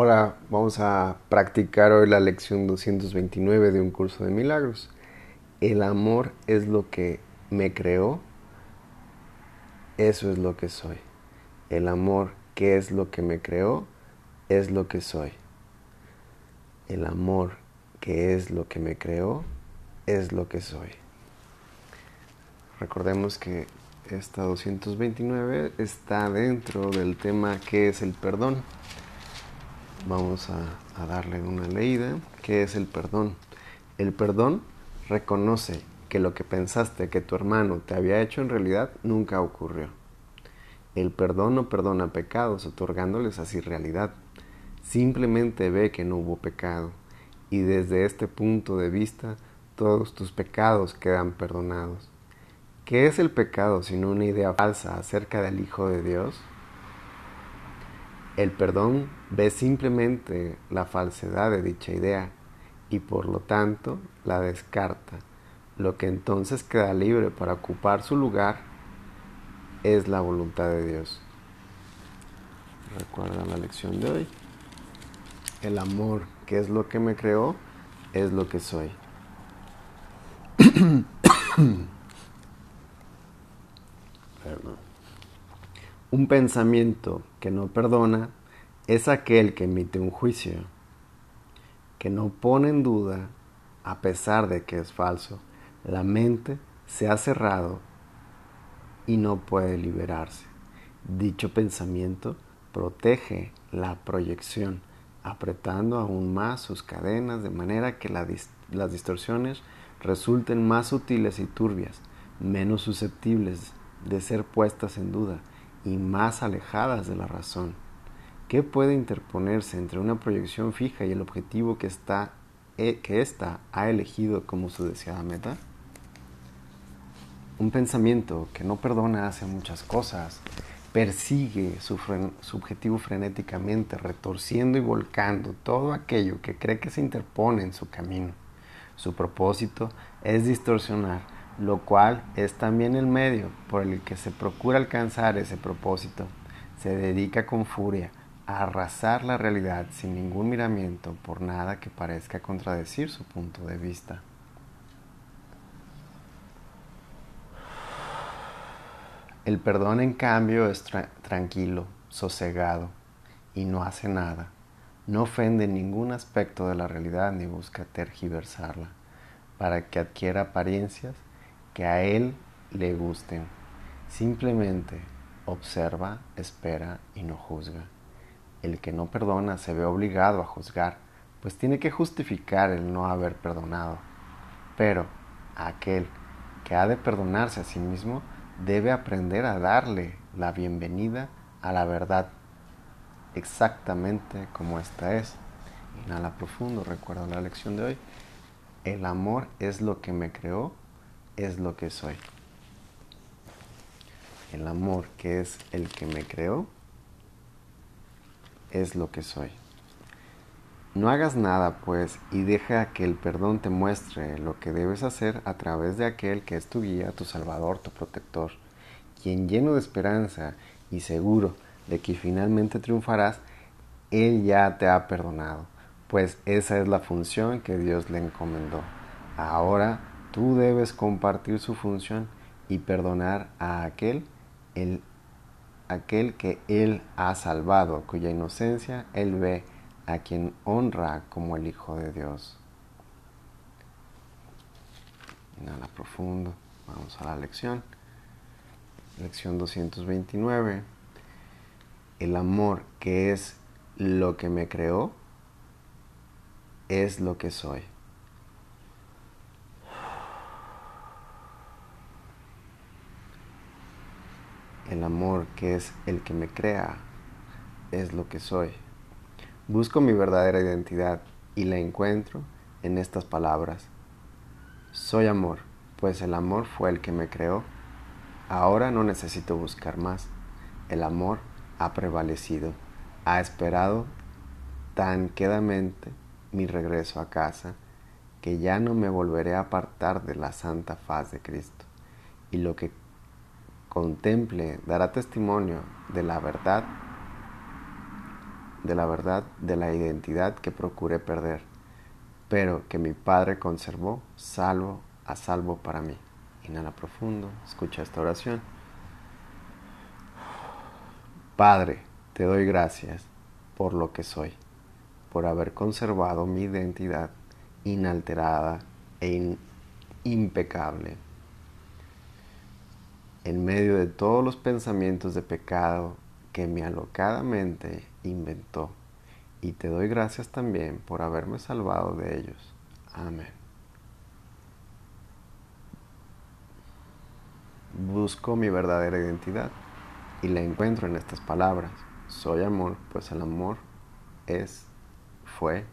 Hola, vamos a practicar hoy la lección 229 de un curso de milagros. El amor es lo que me creó, eso es lo que soy. El amor, que es lo que me creó, es lo que soy. El amor, que es lo que me creó, es lo que soy. Recordemos que esta 229 está dentro del tema que es el perdón. Vamos a, darle una leída. ¿Qué es el perdón? El perdón reconoce que lo que pensaste que tu hermano te había hecho en realidad nunca ocurrió. El perdón no perdona pecados otorgándoles así realidad. Simplemente ve que no hubo pecado y desde este punto de vista todos tus pecados quedan perdonados. ¿Qué es el pecado sino una idea falsa acerca del Hijo de Dios? El perdón ve simplemente la falsedad de dicha idea y por lo tanto la descarta. Lo que entonces queda libre para ocupar su lugar es la voluntad de Dios. Recuerda la lección de hoy. El amor, que es lo que me creó, es lo que soy. Un pensamiento que no perdona es aquel que emite un juicio, que no pone en duda, a pesar de que es falso. La mente se ha cerrado y no puede liberarse. Dicho pensamiento protege la proyección, apretando aún más sus cadenas de manera que las distorsiones resulten más sutiles y turbias, menos susceptibles de ser puestas en duda y más alejadas de la razón. ¿Qué puede interponerse entre una proyección fija y el objetivo que, eh, que ésta ha elegido como su deseada meta? Un pensamiento que no perdona hace muchas cosas, persigue su, su, objetivo frenéticamente, retorciendo y volcando todo aquello que cree que se interpone en su camino. Su propósito es distorsionar lo cual es también el medio por el que se procura alcanzar ese propósito. Se dedica con furia a arrasar la realidad sin ningún miramiento por nada que parezca contradecir su punto de vista. El perdón, en cambio, es tranquilo, sosegado y no hace nada. No ofende ningún aspecto de la realidad ni busca tergiversarla para que adquiera apariencias que a Él le gusten. Simplemente observa, espera y no juzga. El que no perdona se ve obligado a juzgar, pues tiene que justificar el no haber perdonado. Pero aquel que ha de perdonarse a sí mismo debe aprender a darle la bienvenida a la verdad exactamente como esta es. Inhala profundo, recuerda la lección de hoy. El amor es lo que me creó es lo que soy. El amor que es el que me creó es lo que soy. No hagas nada, pues, y deja que el perdón te muestre lo que debes hacer a través de aquel que es tu guía, tu salvador, tu protector, quien lleno de esperanza y seguro de que finalmente triunfarás, Él ya te ha perdonado, pues esa es la función que Dios le encomendó. Ahora Tú debes compartir su función y perdonar a aquel, el, aquel que Él ha salvado, cuya inocencia Él ve, a quien honra como el Hijo de Dios. Inhala profundo. Vamos a la lección. Lección 229. El amor que es lo que me creó es lo que soy. El amor que es el que me crea es lo que soy. Busco mi verdadera identidad y la encuentro en estas palabras. Soy amor, pues el amor fue el que me creó. Ahora no necesito buscar más. El amor ha prevalecido, ha esperado tan quedamente mi regreso a casa que ya no me volveré a apartar de la santa faz de Cristo. Y lo que contemple, dará testimonio de la verdad de la verdad de la identidad que procuré perder, pero que mi Padre conservó salvo a salvo para mí. Inhala profundo, escucha esta oración. Padre, te doy gracias por lo que soy, por haber conservado mi identidad inalterada e impecable. En medio de todos los pensamientos de pecado que mi alocada mente inventó. Y te doy gracias también por haberme salvado de ellos. Amén. Busco mi verdadera identidad y la encuentro en estas palabras. Soy amor, pues el amor es, fue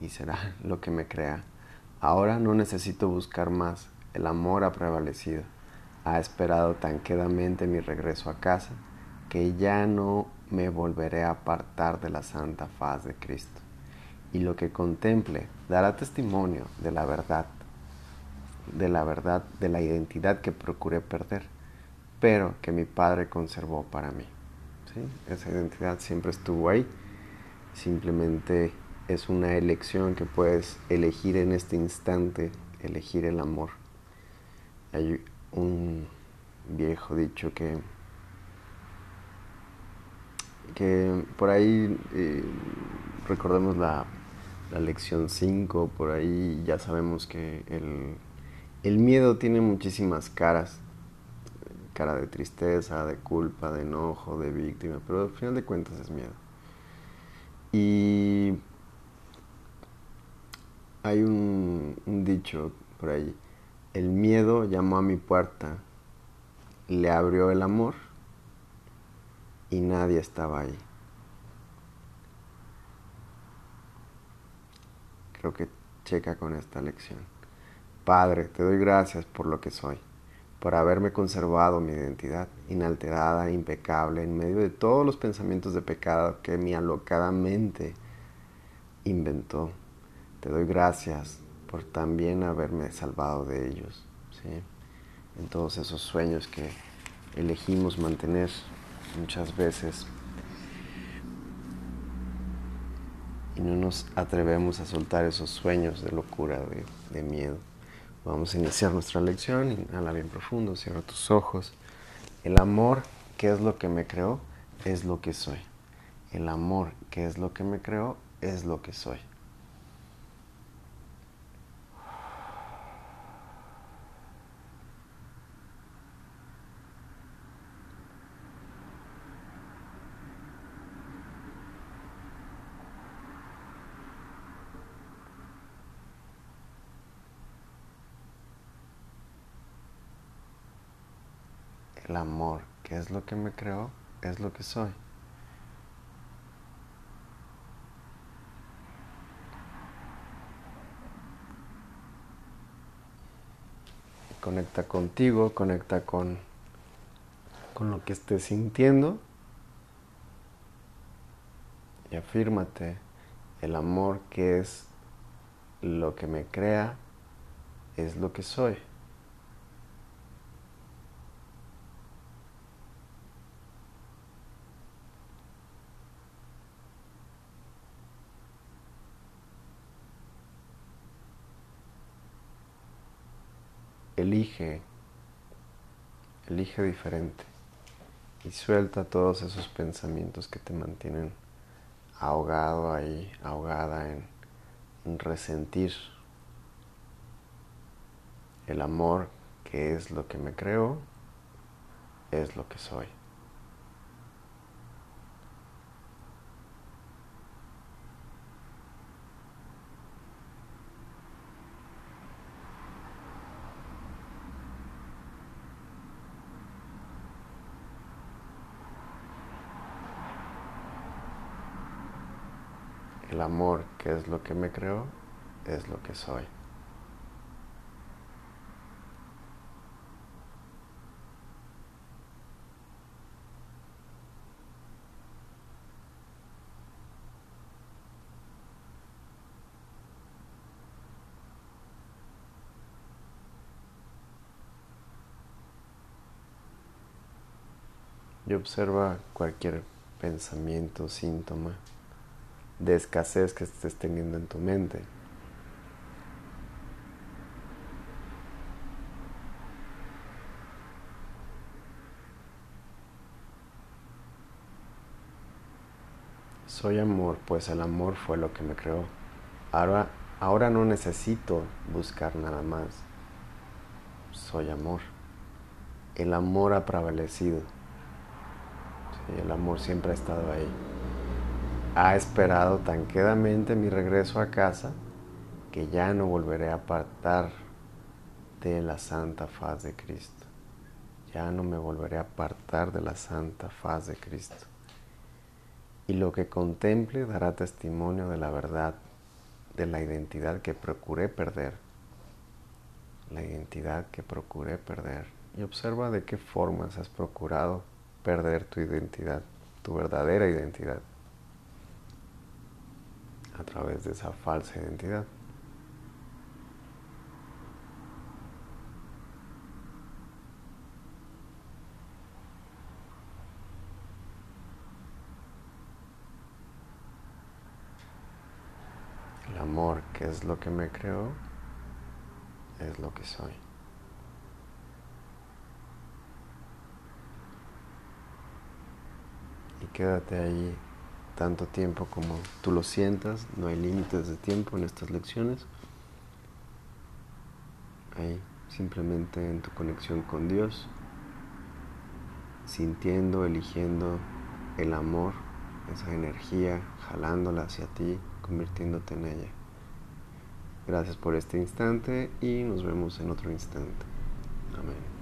y será lo que me crea. Ahora no necesito buscar más. El amor ha prevalecido. Ha esperado tan quedamente mi regreso a casa que ya no me volveré a apartar de la santa faz de Cristo. Y lo que contemple dará testimonio de la verdad, de la verdad, de la identidad que procuré perder, pero que mi Padre conservó para mí. Esa identidad siempre estuvo ahí, simplemente es una elección que puedes elegir en este instante, elegir el amor. Un viejo dicho que que por ahí eh, recordemos la, lección 5, por ahí ya sabemos que el, el miedo tiene muchísimas caras, cara de tristeza, de culpa, de enojo, de víctima, pero al final de cuentas es miedo. Y hay un dicho por ahí, el miedo llamó a mi puerta, le abrió el amor y nadie estaba ahí. Creo que checa con esta lección. Padre, te doy gracias por lo que soy, por haberme conservado mi identidad inalterada, impecable, en medio de todos los pensamientos de pecado que mi alocada mente inventó. Te doy gracias por también haberme salvado de ellos, ¿sí? en todos esos sueños que elegimos mantener muchas veces y no nos atrevemos a soltar esos sueños de locura, de, miedo. Vamos a iniciar nuestra lección, inhala bien profundo, cierra tus ojos. El amor, ¿qué es lo que me creó? Es lo que soy. El amor, ¿qué es lo que me creó? Es lo que soy. El amor, que es lo que me creó, es lo que soy. Conecta contigo, conecta con, con lo que estés sintiendo y afírmate el amor que es lo que me crea, es lo que soy. Elige, elige diferente y suelta todos esos pensamientos que te mantienen ahogado ahí, ahogada en, en resentir el amor que es lo que me creo, es lo que soy. El amor, que es lo que me creó, es lo que soy. y observa cualquier pensamiento, síntoma de escasez que estés teniendo en tu mente. Soy amor, pues el amor fue lo que me creó. Ahora, ahora no necesito buscar nada más. Soy amor. El amor ha prevalecido. el amor siempre ha estado ahí. Ha esperado tan quedamente mi regreso a casa que ya no volveré a apartar de la santa faz de Cristo. Ya no me volveré a apartar de la santa faz de Cristo y lo que contemple dará testimonio de la verdad, de la identidad que procuré perder, la identidad que procuré perder. Y observa de qué formas has procurado perder tu identidad, tu verdadera identidad, a través de esa falsa identidad. amor, que es lo que me creó, es lo que soy. Y quédate ahí tanto tiempo como tú lo sientas, no hay límites de tiempo en estas lecciones. Ahí, simplemente en tu conexión con Dios, sintiendo, eligiendo el amor, esa energía, jalándola hacia ti, convirtiéndote en ella. Gracias por este instante y nos vemos en otro instante. Amén.